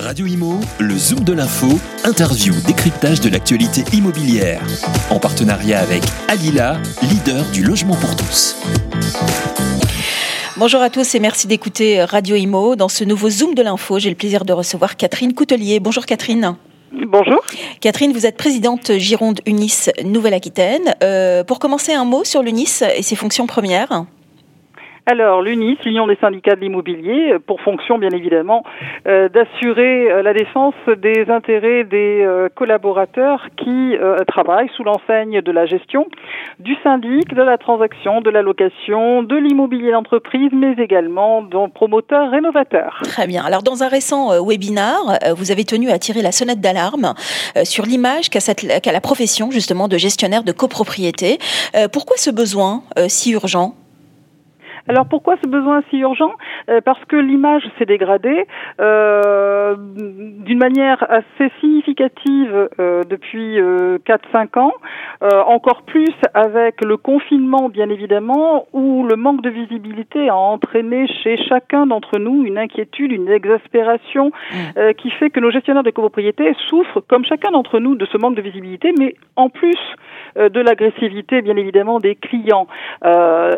Radio Imo, le Zoom de l'info, interview, décryptage de l'actualité immobilière. En partenariat avec Alila, leader du logement pour tous. Bonjour à tous et merci d'écouter Radio Imo. Dans ce nouveau Zoom de l'info, j'ai le plaisir de recevoir Catherine Coutelier. Bonjour Catherine. Bonjour. Catherine, vous êtes présidente Gironde Unis Nouvelle-Aquitaine. Euh, pour commencer, un mot sur l'Unis et ses fonctions premières alors, l'UNIS, l'Union des syndicats de l'immobilier, pour fonction bien évidemment euh, d'assurer euh, la défense des intérêts des euh, collaborateurs qui travaillent sous l'enseigne de la gestion du syndic, de la transaction, de la location, de l'immobilier d'entreprise, mais également de promoteurs rénovateurs. Très bien. Alors, dans un récent webinar, vous avez tenu à tirer la sonnette d'alarme sur l'image qu'a la profession justement de gestionnaire de copropriété. Pourquoi ce besoin si urgent? Alors pourquoi ce besoin si urgent? Euh, Parce que l'image s'est dégradée euh, d'une manière assez significative euh, depuis 4-5 ans, encore plus avec le confinement bien évidemment, où le manque de visibilité a entraîné chez chacun d'entre nous une inquiétude, une exaspération mmh. qui fait que nos gestionnaires de copropriété souffrent, comme chacun d'entre nous, de ce manque de visibilité, mais en plus de l'agressivité bien évidemment des clients.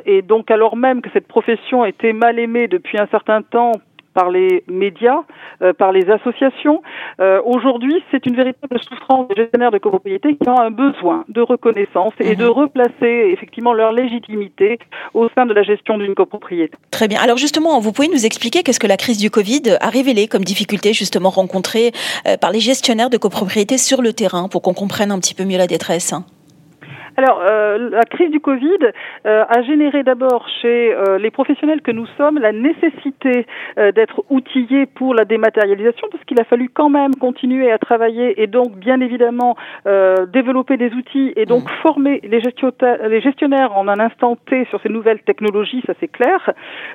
et donc alors même que cette profession était mal aimée depuis un certain temps par les médias, euh, par les associations. Euh, aujourd'hui, c'est une véritable souffrance des gestionnaires de copropriété qui ont un besoin de reconnaissance et de mhm. replacer effectivement leur légitimité au sein de la gestion d'une copropriété. Très bien. Alors justement, vous pouvez nous expliquer qu'est-ce que la crise du Covid a révélé comme difficulté justement rencontrée euh, par les gestionnaires de copropriété sur le terrain pour qu'on comprenne un petit peu mieux la détresse? Alors, euh, la crise du Covid euh, a généré d'abord chez euh, les professionnels que nous sommes la nécessité d'être outillés pour la dématérialisation, parce qu'il a fallu quand même continuer à travailler et donc, bien évidemment, développer des outils et donc mmh. former les, les gestionnaires en un instant T sur ces nouvelles technologies, ça c'est clair,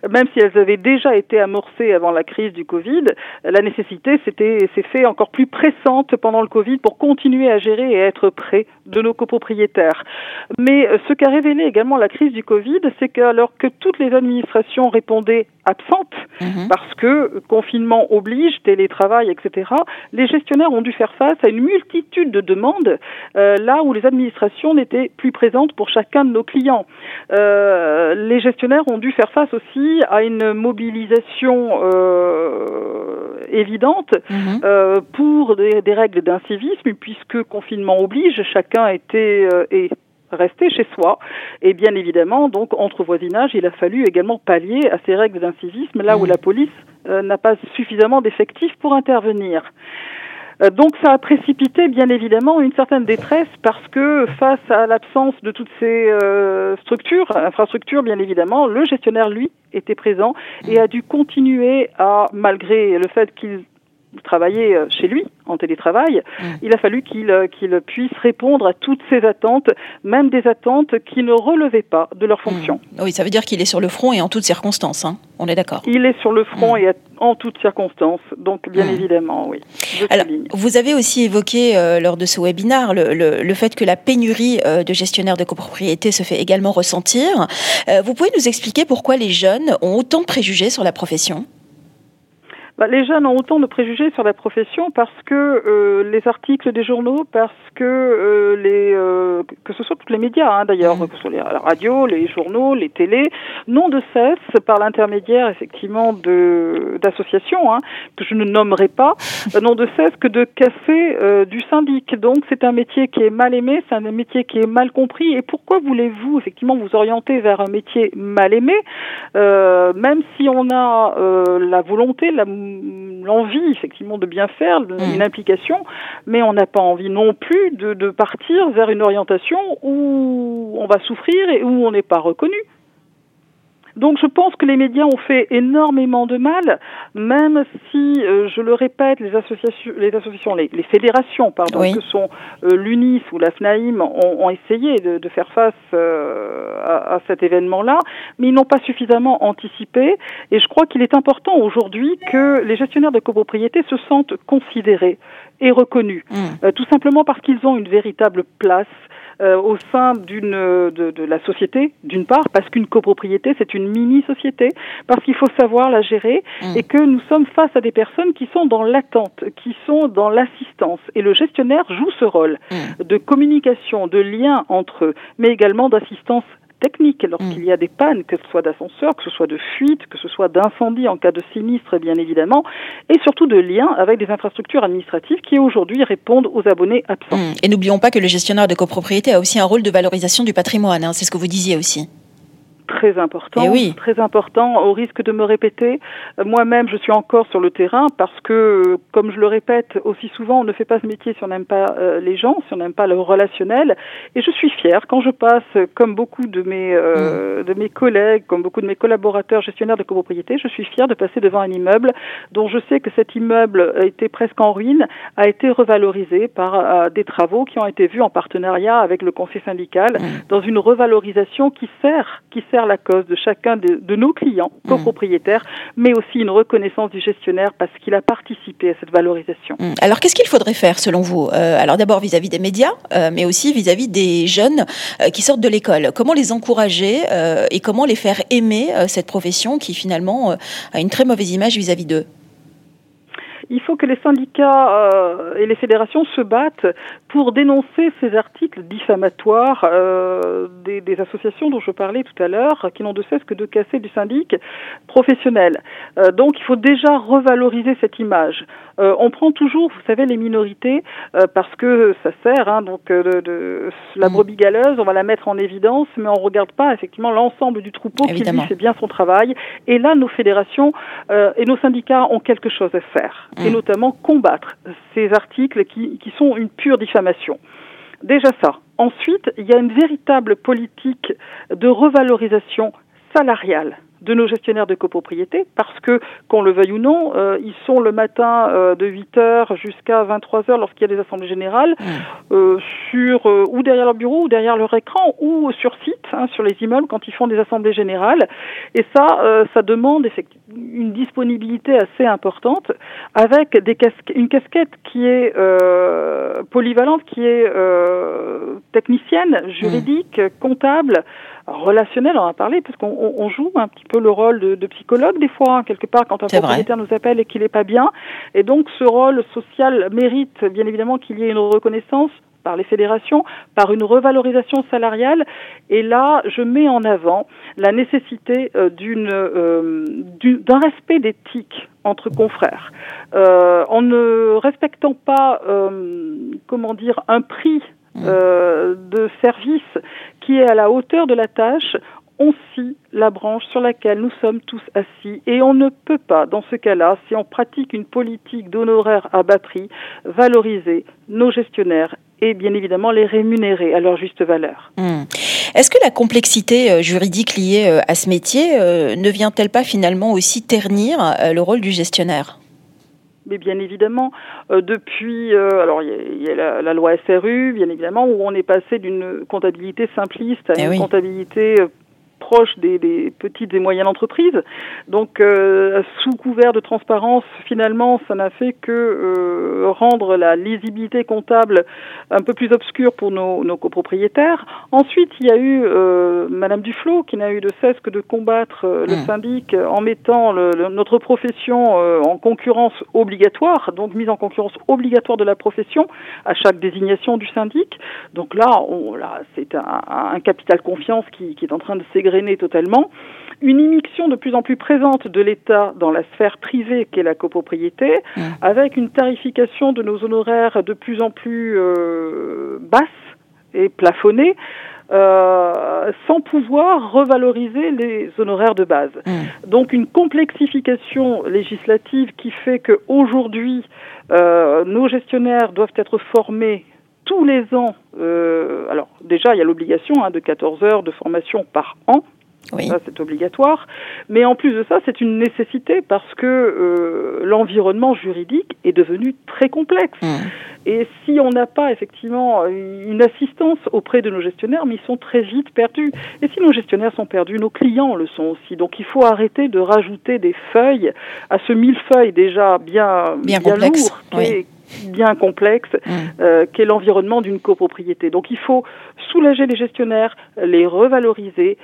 même si elles avaient déjà été amorcées avant la crise du Covid, la nécessité s'est fait encore plus pressante pendant le Covid pour continuer à gérer et à être près de nos copropriétaires. Mais euh, ce qu'a révélé également la crise du Covid, c'est que alors que toutes les administrations répondaient absentes, mhm. parce que confinement oblige, télétravail, etc., les gestionnaires ont dû faire face à une multitude de demandes euh, là où les administrations n'étaient plus présentes pour chacun de nos clients. Euh, les gestionnaires ont dû faire face aussi à une mobilisation évidente mhm. pour des, des règles d'incivisme, puisque confinement oblige, chacun était et rester chez soi. Et bien évidemment, donc, entre voisinage, il a fallu également pallier à ces règles d'incivisme là où mmh. la police euh, n'a pas suffisamment d'effectifs pour intervenir. Euh, donc ça a précipité bien évidemment une certaine détresse parce que face à l'absence de toutes ces euh, structures, infrastructures bien évidemment, le gestionnaire lui était présent et a dû continuer à, malgré le fait qu'il travailler euh, chez lui en télétravail, mmh. il a fallu qu'il euh, qu'il puisse répondre à toutes ces attentes, même des attentes qui ne relevaient pas de leur fonction. Mmh. Oui, ça veut dire qu'il est sur le front et en toutes circonstances, hein. on est d'accord. Il est sur le front mmh. et en toutes circonstances, donc bien évidemment, oui. Alors, vous avez aussi évoqué euh, lors de ce webinaire le, le, fait que la pénurie de gestionnaires de copropriété se fait également ressentir. vous pouvez nous expliquer pourquoi les jeunes ont autant de préjugés sur la profession? Bah, les jeunes ont autant de préjugés sur la profession parce que euh, les articles des journaux, parce que euh, les euh, que ce soit tous les médias hein, d'ailleurs, mmh. que ce soit les radios, les journaux, les télés, n'ont de cesse, par l'intermédiaire effectivement de d'associations hein, que je ne nommerai pas, n'ont de cesse que de casser du syndic. Donc c'est un métier qui est mal aimé, c'est un métier qui est mal compris. Et pourquoi voulez-vous effectivement vous orienter vers un métier mal aimé, même si on a la volonté, la l'envie effectivement de bien faire, une mm. implication, mais on n'a pas envie non plus de, de partir vers une orientation où on va souffrir et où on n'est pas reconnu. Donc je pense que les médias ont fait énormément de mal, même si, euh, je le répète, les associations, les, associations, les, fédérations, pardon, que sont euh, l'UNIS ou la FNAIM, ont, essayé de, de, faire face euh, à, à, cet événement-là, mais ils n'ont pas suffisamment anticipé. Et je crois qu'il est important aujourd'hui que les gestionnaires de copropriété se sentent considérés et reconnus, mmh. tout simplement parce qu'ils ont une véritable place euh, au sein d'une de, de, la société, d'une part, parce qu'une copropriété, c'est une mini-société, parce qu'il faut savoir la gérer mmh. et que nous sommes face à des personnes qui sont dans l'attente, qui sont dans l'assistance. Et le gestionnaire joue ce rôle mmh. de communication, de lien entre eux, mais également d'assistance technique lorsqu'il y a des pannes, que ce soit d'ascenseur, que ce soit de fuite, que ce soit d'incendie en cas de sinistre, bien évidemment, et surtout de liens avec des infrastructures administratives qui aujourd'hui répondent aux abonnés absents. Mmh. Et n'oublions pas que le gestionnaire de copropriété a aussi un rôle de valorisation du patrimoine, hein, c'est ce que vous disiez aussi très important, eh oui. très important, au risque de me répéter. Euh, moi-même, je suis encore sur le terrain parce que, comme je le répète aussi souvent, on ne fait pas ce métier si on n'aime pas euh, les gens, si on n'aime pas le relationnel. Et je suis fière quand je passe, comme beaucoup de mes euh, mm. de mes collègues, comme beaucoup de mes collaborateurs gestionnaires de copropriété, je suis fière de passer devant un immeuble dont je sais que cet immeuble était presque en ruine, a été revalorisé par des travaux qui ont été vus en partenariat avec le conseil syndical mm. dans une revalorisation qui sert qui sert la cause de chacun de, nos clients mmh. copropriétaires, mais aussi une reconnaissance du gestionnaire parce qu'il a participé à cette valorisation. Mmh. Alors qu'est-ce qu'il faudrait faire selon vous? Euh, Alors d'abord vis-à-vis des médias, euh, mais aussi vis-à-vis des jeunes euh, qui sortent de l'école. Comment les encourager et comment les faire aimer cette profession qui finalement a une très mauvaise image vis-à-vis d'eux? Il faut que les syndicats euh, et les fédérations se battent pour dénoncer ces articles diffamatoires euh, des, des, associations dont je parlais tout à l'heure, qui n'ont de cesse que de casser du syndic professionnel. Euh, donc il faut déjà revaloriser cette image. Euh, on prend toujours, vous savez, les minorités euh, parce que ça sert. Hein, donc de, de, la mm. brebis galeuse, on va la mettre en évidence, mais on regarde pas effectivement l'ensemble du troupeau qui lui fait bien son travail. Et là, nos fédérations et nos syndicats ont quelque chose à faire et mm. notamment combattre ces articles qui, qui sont une pure diffamation. Déjà ça. Ensuite, il y a une véritable politique de revalorisation salariale de nos gestionnaires de copropriété parce que, qu'on le veuille ou non, euh, ils sont le matin euh, de 8h jusqu'à 23h lorsqu'il y a des assemblées générales mmh. euh, sur ou derrière leur bureau ou derrière leur écran ou sur site, hein, sur les immeubles quand ils font des assemblées générales. Et ça, ça demande effectivement une disponibilité assez importante avec des casque une casquette qui est polyvalente, qui est technicienne, juridique, comptable relationnel, on en a parlé, parce qu'on joue un petit peu le rôle de, psychologue des fois, hein, quelque part, quand un propriétaire nous appelle et qu'il n'est pas bien. Et donc ce rôle social mérite bien évidemment qu'il y ait une reconnaissance par les fédérations, par une revalorisation salariale. Et là, je mets en avant la nécessité euh, d'une euh, d'un respect d'éthique entre confrères. Euh, en ne respectant pas, comment dire, un prix euh, de service qui est à la hauteur de la tâche, on scie la branche sur laquelle nous sommes tous assis et on ne peut pas, dans ce cas-là, si on pratique une politique d'honoraires à batterie, valoriser nos gestionnaires et bien évidemment les rémunérer à leur juste valeur. Hmm. Est-ce que la complexité euh, juridique liée euh, à ce métier ne vient-elle pas finalement aussi ternir le rôle du gestionnaire? Mais bien évidemment, euh, depuis, euh, alors il y a, la, loi SRU, bien évidemment, où on est passé d'une comptabilité simpliste à eh une comptabilité euh, proche des, des, petites et moyennes entreprises. Donc, euh, sous couvert de transparence, finalement, ça n'a fait que euh, rendre la lisibilité comptable un peu plus obscure pour nos, nos copropriétaires. Ensuite, il y a eu euh, Madame Duflot qui n'a eu de cesse que de combattre euh, le mmh. syndic en mettant le, notre profession en concurrence obligatoire, donc mise en concurrence obligatoire de la profession à chaque désignation du syndic. Donc là, on, là c'est un, un capital confiance qui, qui est en train de s'égrener totalement, une immixtion de plus en plus présente de l'État dans la sphère privée qu'est la copropriété, mmh. avec une tarification de nos honoraires de plus en plus euh, basse et plafonnée, euh, sans pouvoir revaloriser les honoraires de base. Mmh. Donc une complexification législative qui fait qu'aujourd'hui, euh, nos gestionnaires doivent être formés tous les ans, euh, alors déjà il y a l'obligation hein, de 14 heures de formation par an, oui. Ça, c'est obligatoire. Mais en plus de ça, c'est une nécessité parce que euh, l'environnement juridique est devenu très complexe. Mmh. Et si on n'a pas effectivement une assistance auprès de nos gestionnaires, mais ils sont très vite perdus. Et si nos gestionnaires sont perdus, nos clients le sont aussi. Donc il faut arrêter de rajouter des feuilles à ce millefeuille déjà bien, bien, bien lourd, oui bien complexe mmh. euh, qu'est l'environnement d'une copropriété. Donc il faut soulager les gestionnaires, les revaloriser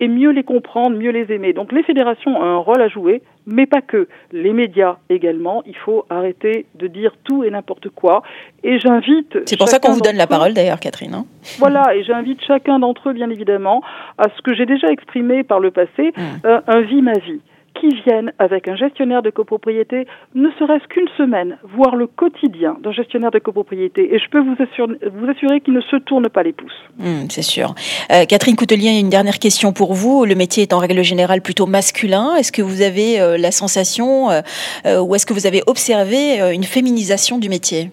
et mieux les comprendre, mieux les aimer. Donc les fédérations ont un rôle à jouer, mais pas que. Les médias également. Il faut arrêter de dire tout et n'importe quoi. Et j'invite. C'est pour ça qu'on vous donne la parole d'ailleurs, Catherine. Hein. voilà, et j'invite chacun d'entre eux, bien évidemment, à ce que j'ai déjà exprimé par le passé, mmh. euh, un vie ma vie qui viennent avec un gestionnaire de copropriété, ne serait-ce qu'une semaine, voir le quotidien d'un gestionnaire de copropriété. Et je peux vous assurer, vous assurer qu'il ne se tourne pas les pouces. Hmm, c'est sûr. Euh, Catherine Coutelier, une dernière question pour vous. Le métier est en règle générale plutôt masculin. Est-ce que vous avez euh, la sensation euh, ou est-ce que vous avez observé une féminisation du métier?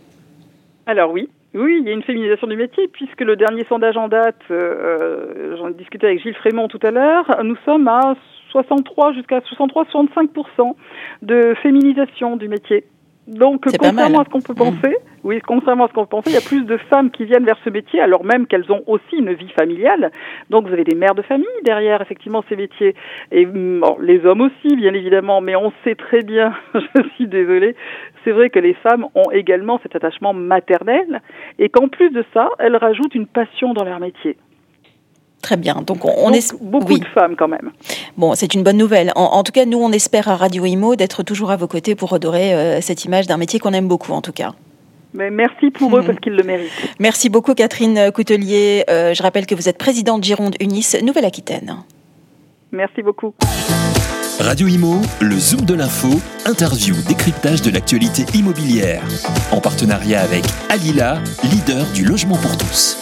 Alors oui, oui, il y a une féminisation du métier, puisque le dernier sondage en date, j'en ai discuté avec Gilles Frémont tout à l'heure, nous sommes à 63 jusqu'à 63-65% de féminisation du métier. Donc, contrairement à ce qu'on peut mmh. penser, oui, contrairement à ce qu'on peut penser, il y a plus de femmes qui viennent vers ce métier, alors même qu'elles ont aussi une vie familiale. Donc, vous avez des mères de famille derrière, effectivement, ces métiers. Et bon, les hommes aussi, bien évidemment, mais on sait très bien, je suis désolée, c'est vrai que les femmes ont également cet attachement maternel, et qu'en plus de ça, elles rajoutent une passion dans leur métier. Très bien. Donc on, est beaucoup de femmes quand même. Bon, c'est une bonne nouvelle. En, tout cas, nous on espère à Radio Imo d'être toujours à vos côtés pour redorer euh, cette image d'un métier qu'on aime beaucoup en tout cas. Mais merci pour eux hmm. parce qu'ils le méritent. Merci beaucoup Catherine Coutelier. Euh, je rappelle que vous êtes présidente Gironde Unis Nouvelle-Aquitaine. Merci beaucoup. Radio Imo, le Zoom de l'info, interview, décryptage de l'actualité immobilière. En partenariat avec Alila, leader du logement pour tous.